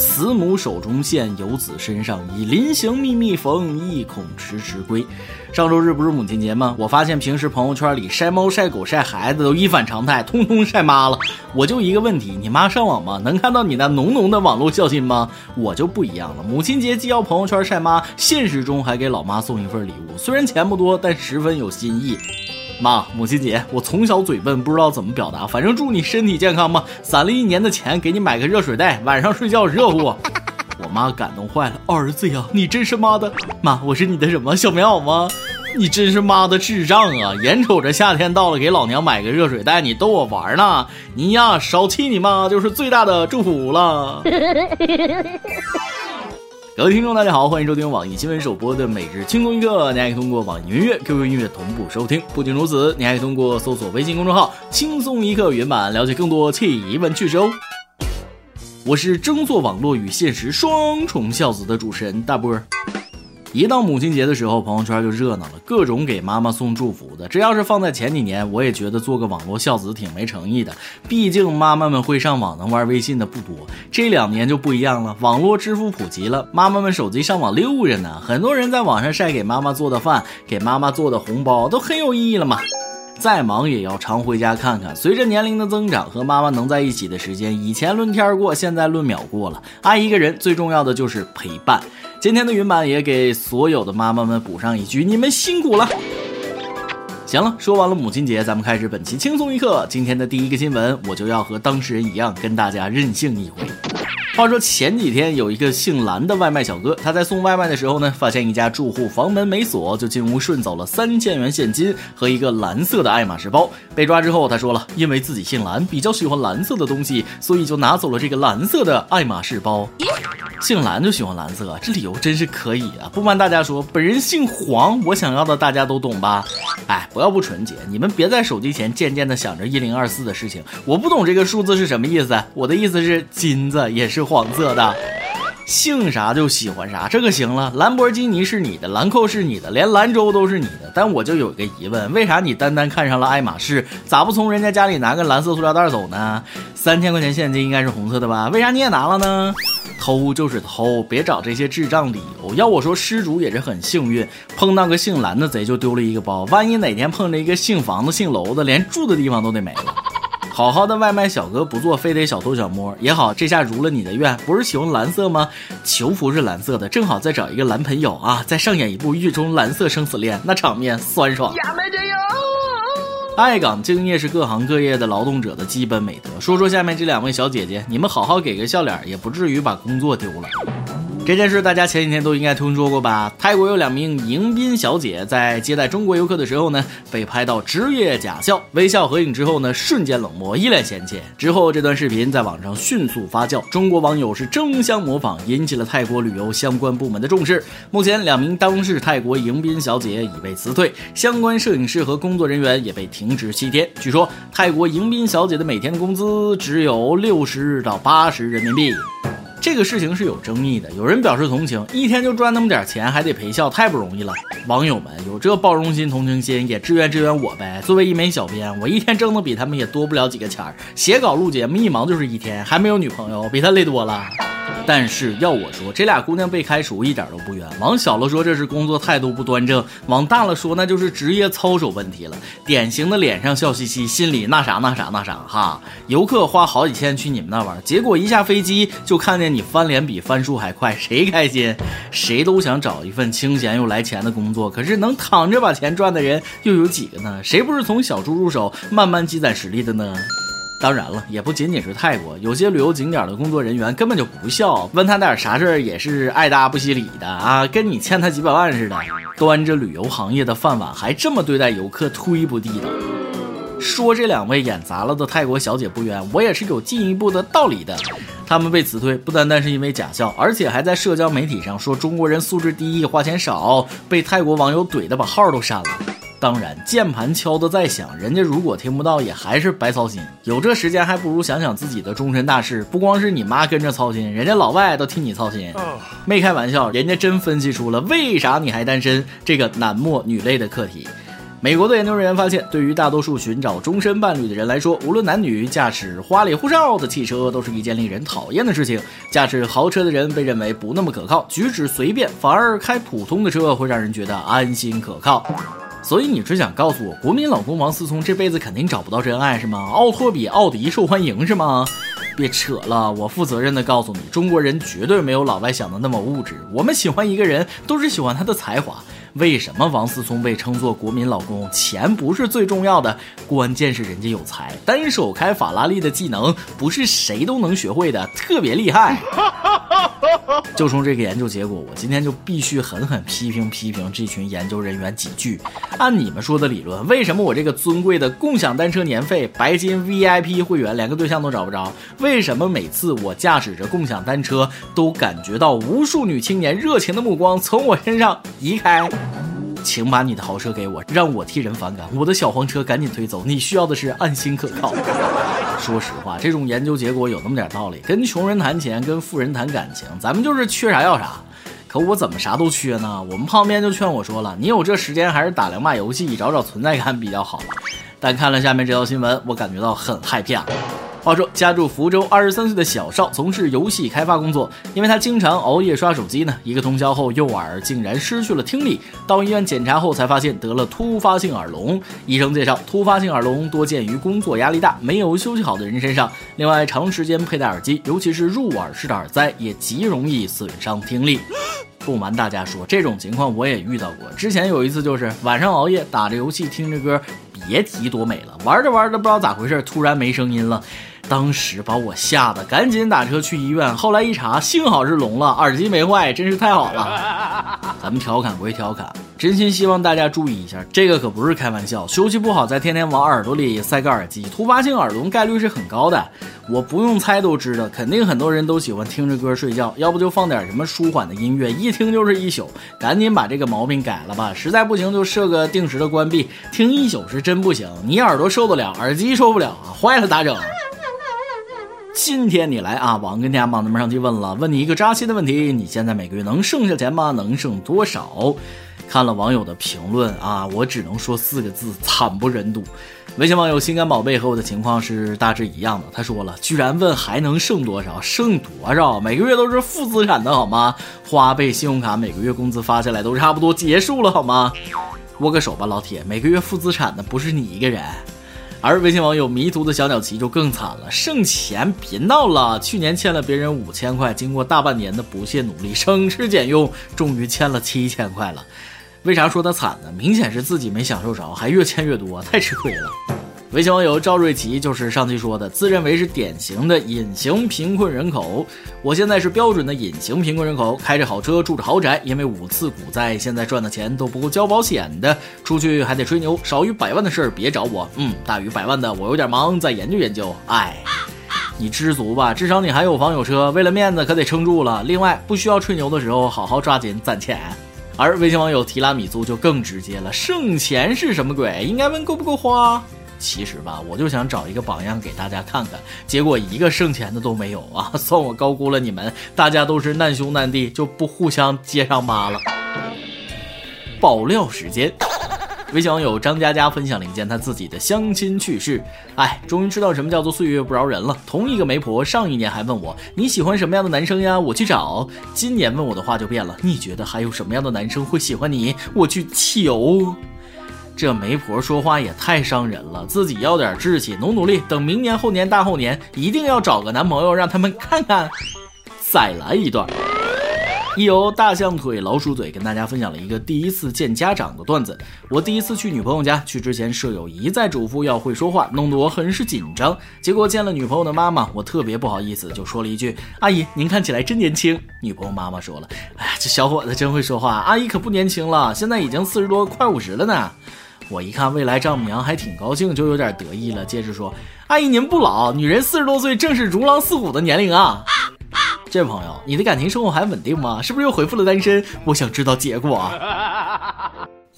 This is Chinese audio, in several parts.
慈母手中线，游子身上衣。临行密密缝，意恐迟迟归。上周日不是母亲节吗？我发现平时朋友圈里晒猫、晒狗、晒孩子都一反常态，通通晒妈了。我就一个问题，你妈上网吗？能看到你那浓浓的网络孝心吗？我就不一样了，母亲节既要朋友圈晒妈，现实中还给老妈送一份礼物，虽然钱不多，但十分有心意。妈，母亲节，我从小嘴笨，不知道怎么表达，反正祝你身体健康吧。攒了一年的钱，给你买个热水袋，晚上睡觉热乎。我妈感动坏了，儿子呀，你真是妈的妈！我是你的什么小棉袄吗？你真是妈的智障啊！眼瞅着夏天到了，给老娘买个热水袋，你逗我玩呢？你呀，少气你妈就是最大的祝福了。各位听众，大家好，欢迎收听网易新闻首播的每日轻松一刻。你还可以通过网易云音乐、QQ 音乐同步收听。不仅如此，你还可以通过搜索微信公众号“轻松一刻”原版了解更多奇闻趣事哦。我是争做网络与现实双重孝子的主持人大波儿。一到母亲节的时候，朋友圈就热闹了，各种给妈妈送祝福的。这要是放在前几年，我也觉得做个网络孝子挺没诚意的。毕竟妈妈们会上网、能玩微信的不多。这两年就不一样了，网络支付普及了，妈妈们手机上网溜着呢。很多人在网上晒给妈妈做的饭、给妈妈做的红包，都很有意义了嘛。再忙也要常回家看看。随着年龄的增长，和妈妈能在一起的时间，以前论天过，现在论秒过了。爱一个人最重要的就是陪伴。今天的云版也给所有的妈妈们补上一句：你们辛苦了。行了，说完了母亲节，咱们开始本期轻松一刻。今天的第一个新闻，我就要和当事人一样，跟大家任性一回。话说前几天有一个姓蓝的外卖小哥，他在送外卖的时候呢，发现一家住户房门没锁，就进屋顺走了三千元现金和一个蓝色的爱马仕包。被抓之后，他说了，因为自己姓蓝，比较喜欢蓝色的东西，所以就拿走了这个蓝色的爱马仕包。姓蓝就喜欢蓝色，这理由真是可以啊！不瞒大家说，本人姓黄，我想要的大家都懂吧？哎，不要不纯洁，你们别在手机前渐渐的想着一零二四的事情。我不懂这个数字是什么意思，我的意思是金子也是是黄色的。姓啥就喜欢啥，这可行了。兰博基尼是你的，兰蔻是你的，连兰州都是你的。但我就有个疑问，为啥你单单看上了爱马仕，咋不从人家家里拿个蓝色塑料袋走呢？三千块钱现金应该是红色的吧？为啥你也拿了呢？偷就是偷，别找这些智障理由。要我说，失主也是很幸运，碰到个姓蓝的贼就丢了一个包。万一哪天碰着一个姓房子、姓楼的，连住的地方都得没了。好好的外卖小哥不做，非得小偷小摸也好，这下如了你的愿。不是喜欢蓝色吗？球服是蓝色的，正好再找一个蓝朋友啊，再上演一部狱中蓝色生死恋，那场面酸爽。爱岗敬业是各行各业的劳动者的基本美德。说说下面这两位小姐姐，你们好好给个笑脸，也不至于把工作丢了。这件事大家前几天都应该听说过吧？泰国有两名迎宾小姐在接待中国游客的时候呢，被拍到职业假笑，微笑合影之后呢，瞬间冷漠，一脸嫌弃。之后这段视频在网上迅速发酵，中国网友是争相模仿，引起了泰国旅游相关部门的重视。目前两名当事泰国迎宾小姐已被辞退，相关摄影师和工作人员也被停职七天。据说泰国迎宾小姐的每天工资只有六十到八十人民币。这个事情是有争议的，有人表示同情，一天就赚那么点钱，还得陪笑，太不容易了。网友们有这包容心、同情心，也支援支援我呗。作为一枚小编，我一天挣的比他们也多不了几个钱儿，写稿录节目一忙就是一天，还没有女朋友，比他累多了。但是要我说，这俩姑娘被开除一点都不冤。往小了说，这是工作态度不端正；往大了说，那就是职业操守问题了。典型的脸上笑嘻嘻，心里那啥那啥那啥哈。游客花好几千去你们那玩，结果一下飞机就看见你翻脸比翻书还快，谁开心？谁都想找一份清闲又来钱的工作，可是能躺着把钱赚的人又有几个呢？谁不是从小猪入手，慢慢积攒实力的呢？当然了，也不仅仅是泰国，有些旅游景点的工作人员根本就不笑，问他点啥事儿也是爱答不惜理的啊，跟你欠他几百万似的。端着旅游行业的饭碗，还这么对待游客，忒不地道。说这两位演砸了的泰国小姐不冤，我也是有进一步的道理的。他们被辞退，不单单是因为假笑，而且还在社交媒体上说中国人素质低、花钱少，被泰国网友怼的把号都删了。当然，键盘敲得再响，人家如果听不到，也还是白操心。有这时间，还不如想想自己的终身大事。不光是你妈跟着操心，人家老外都替你操心。没开玩笑，人家真分析出了为啥你还单身这个男默女泪的课题。美国的研究人员发现，对于大多数寻找终身伴侣的人来说，无论男女，驾驶花里胡哨的汽车都是一件令人讨厌的事情。驾驶豪车的人被认为不那么可靠，举止随便，反而开普通的车会让人觉得安心可靠。所以你只想告诉我，国民老公王思聪这辈子肯定找不到真爱是吗？奥拓比奥迪受欢迎是吗？别扯了，我负责任的告诉你，中国人绝对没有老外想的那么物质。我们喜欢一个人，都是喜欢他的才华。为什么王思聪被称作国民老公？钱不是最重要的，关键是人家有才，单手开法拉利的技能不是谁都能学会的，特别厉害。就从这个研究结果，我今天就必须狠狠批评批评这群研究人员几句。按你们说的理论，为什么我这个尊贵的共享单车年费白金 VIP 会员连个对象都找不着？为什么每次我驾驶着共享单车，都感觉到无数女青年热情的目光从我身上移开？请把你的豪车给我，让我替人反感。我的小黄车赶紧推走。你需要的是安心可靠。说实话，这种研究结果有那么点道理。跟穷人谈钱，跟富人谈感情，咱们就是缺啥要啥。可我怎么啥都缺呢？我们旁边就劝我说了，你有这时间还是打两把游戏，找找存在感比较好。但看了下面这条新闻，我感觉到很害怕。话说，家住福州二十三岁的小邵从事游戏开发工作，因为他经常熬夜刷手机呢，一个通宵后右耳竟然失去了听力。到医院检查后才发现得了突发性耳聋。医生介绍，突发性耳聋多见于工作压力大、没有休息好的人身上。另外，长时间佩戴耳机，尤其是入耳式的耳塞，也极容易损伤听力。不瞒大家说，这种情况我也遇到过。之前有一次就是晚上熬夜打着游戏听着歌，别提多美了。玩着玩着不知道咋回事，突然没声音了。当时把我吓得赶紧打车去医院，后来一查，幸好是聋了，耳机没坏，真是太好了。咱们调侃归调侃，真心希望大家注意一下，这个可不是开玩笑。休息不好，再天天往耳朵里塞个耳机，突发性耳聋概率是很高的。我不用猜都知道，肯定很多人都喜欢听着歌睡觉，要不就放点什么舒缓的音乐，一听就是一宿。赶紧把这个毛病改了吧，实在不行就设个定时的关闭，听一宿是真不行。你耳朵受得了，耳机受不了啊，坏了咋整？今天你来啊！网跟天下帮咱们上去问了，问你一个扎心的问题：你现在每个月能剩下钱吗？能剩多少？看了网友的评论啊，我只能说四个字：惨不忍睹。微信网友心肝宝贝和我的情况是大致一样的。他说了，居然问还能剩多少？剩多少？每个月都是负资产的好吗？花呗、信用卡每个月工资发下来都差不多结束了好吗？握个手吧，老铁，每个月负资产的不是你一个人。而微信网友迷途的小鸟奇就更惨了，剩钱别闹了。去年欠了别人五千块，经过大半年的不懈努力，省吃俭用，终于欠了七千块了。为啥说他惨呢？明显是自己没享受着，还越欠越多，太吃亏了。微信网友赵瑞奇就是上期说的，自认为是典型的隐形贫困人口。我现在是标准的隐形贫困人口，开着好车，住着豪宅，因为五次股灾，现在赚的钱都不够交保险的，出去还得吹牛，少于百万的事儿别找我。嗯，大于百万的我有点忙，再研究研究。哎，你知足吧，至少你还有房有车，为了面子可得撑住了。另外，不需要吹牛的时候，好好抓紧攒钱。而微信网友提拉米苏就更直接了，剩钱是什么鬼？应该问够不够花。其实吧，我就想找一个榜样给大家看看，结果一个剩钱的都没有啊！算我高估了你们，大家都是难兄难弟，就不互相接上妈了。爆料时间，微信网友张佳佳分享了一件她自己的相亲趣事。哎，终于知道什么叫做岁月不饶人了。同一个媒婆，上一年还问我你喜欢什么样的男生呀，我去找；今年问我的话就变了，你觉得还有什么样的男生会喜欢你，我去求。这媒婆说话也太伤人了，自己要点志气，努努力，等明年、后年、大后年，一定要找个男朋友，让他们看看。再来一段，一由大象腿老鼠嘴跟大家分享了一个第一次见家长的段子。我第一次去女朋友家，去之前舍友一再嘱咐要会说话，弄得我很是紧张。结果见了女朋友的妈妈，我特别不好意思，就说了一句：“阿姨，您看起来真年轻。”女朋友妈妈说了：“哎呀，这小伙子真会说话，阿姨可不年轻了，现在已经四十多，快五十了呢。”我一看未来丈母娘还挺高兴，就有点得意了，接着说：“阿姨您不老，女人四十多岁正是如狼似虎的年龄啊。”这位朋友，你的感情生活还稳定吗？是不是又恢复了单身？我想知道结果。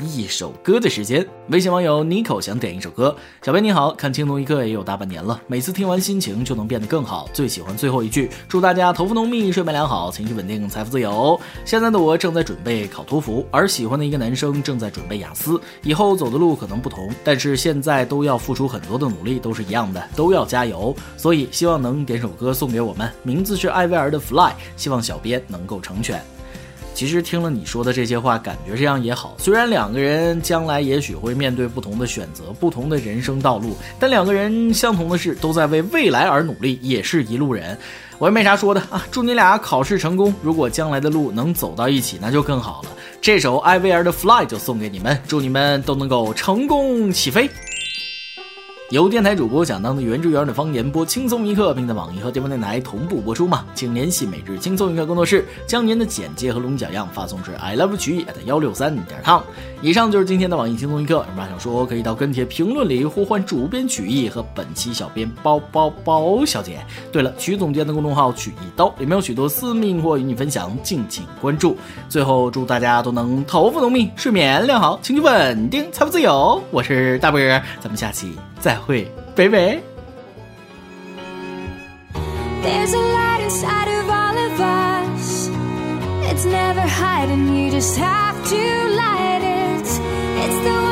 一首歌的时间。微信网友 Nico 想点一首歌。小编你好，看青龙一刻也有大半年了，每次听完心情就能变得更好。最喜欢最后一句，祝大家头发浓密，睡眠良好，情绪稳定，财富自由。现在的我正在准备考托福，而喜欢的一个男生正在准备雅思。以后走的路可能不同，但是现在都要付出很多的努力，都是一样的，都要加油。所以希望能点首歌送给我们，名字是艾薇儿的《Fly》，希望小编能够成全。其实听了你说的这些话，感觉这样也好。虽然两个人将来也许会面对不同的选择、不同的人生道路，但两个人相同的是都在为未来而努力，也是一路人。我也没啥说的啊，祝你俩考试成功。如果将来的路能走到一起，那就更好了。这首艾薇儿的《Fly》就送给你们，祝你们都能够成功起飞。由电台主播想当地原汁原味的方言播轻松一刻，并在网易和地方电台同步播出吗？请联系每日轻松一刻工作室，将您的简介和录音小样发送至 i love 曲艺 at 幺六三点 com。以上就是今天的网易轻松一刻。有啥想说，可以到跟帖评论里呼唤主编曲艺和本期小编包包包小姐。对了，曲总监的公众号曲一刀里面有许多私密或与你分享，敬请关注。最后，祝大家都能头发浓密，睡眠良好，情绪稳定，财富自由。我是大波儿，咱们下期。再会，拜拜。There's a light inside of all of us. It's never hiding, you just have to light it. It's the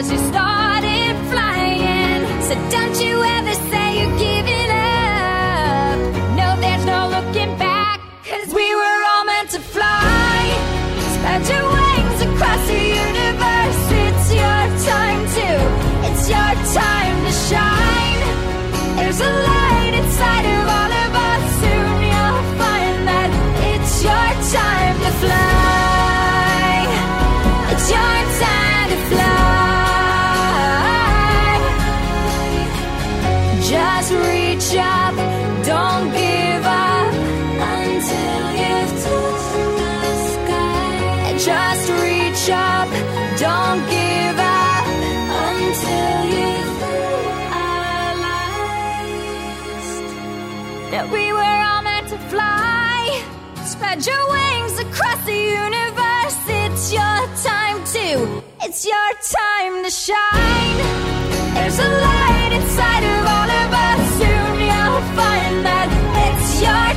realize you started flying. So don't you ever Just reach up, don't give up until you realized that we were all meant to fly. Spread your wings across the universe. It's your time to, it's your time to shine. There's a light inside of all of us. Soon you'll find that it's your